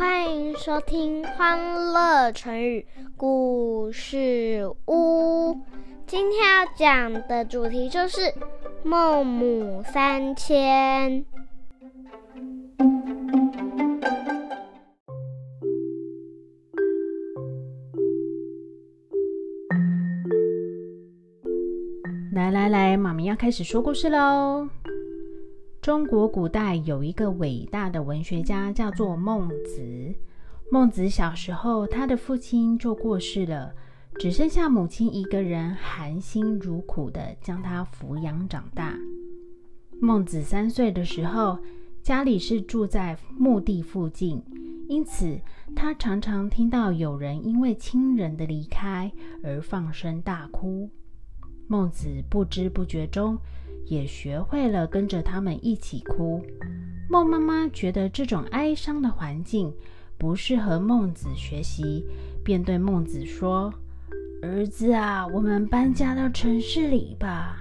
欢迎收听《欢乐成语故事屋》。今天要讲的主题就是孟母三迁。来来来，妈咪要开始说故事喽。中国古代有一个伟大的文学家，叫做孟子。孟子小时候，他的父亲就过世了，只剩下母亲一个人，含辛茹苦的将他抚养长大。孟子三岁的时候，家里是住在墓地附近，因此他常常听到有人因为亲人的离开而放声大哭。孟子不知不觉中。也学会了跟着他们一起哭。孟妈妈觉得这种哀伤的环境不适合孟子学习，便对孟子说：“儿子啊，我们搬家到城市里吧。”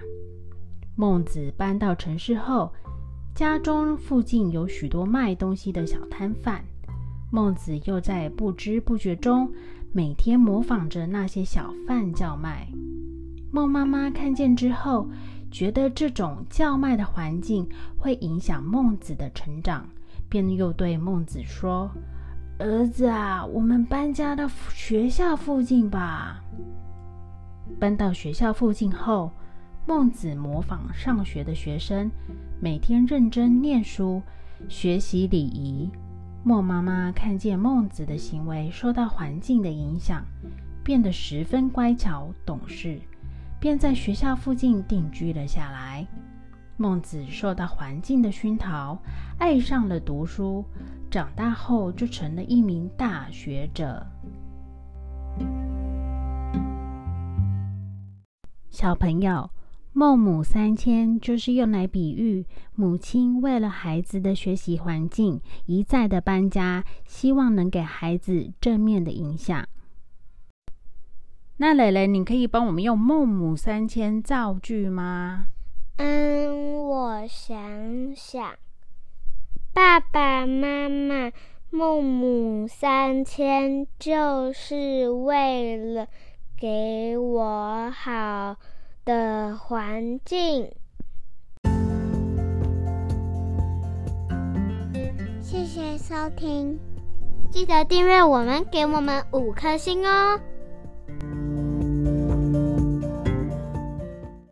孟子搬到城市后，家中附近有许多卖东西的小摊贩。孟子又在不知不觉中每天模仿着那些小贩叫卖。孟妈妈看见之后。觉得这种叫卖的环境会影响孟子的成长，便又对孟子说：“儿子啊，我们搬家到学校附近吧。”搬到学校附近后，孟子模仿上学的学生，每天认真念书，学习礼仪。孟妈妈看见孟子的行为受到环境的影响，变得十分乖巧懂事。便在学校附近定居了下来。孟子受到环境的熏陶，爱上了读书，长大后就成了一名大学者。小朋友，孟母三迁就是用来比喻母亲为了孩子的学习环境一再的搬家，希望能给孩子正面的影响。那蕾蕾，你可以帮我们用“孟母三迁”造句吗？嗯，我想想，爸爸妈妈孟母三迁，就是为了给我好的环境。谢谢收听，记得订阅我们，给我们五颗星哦。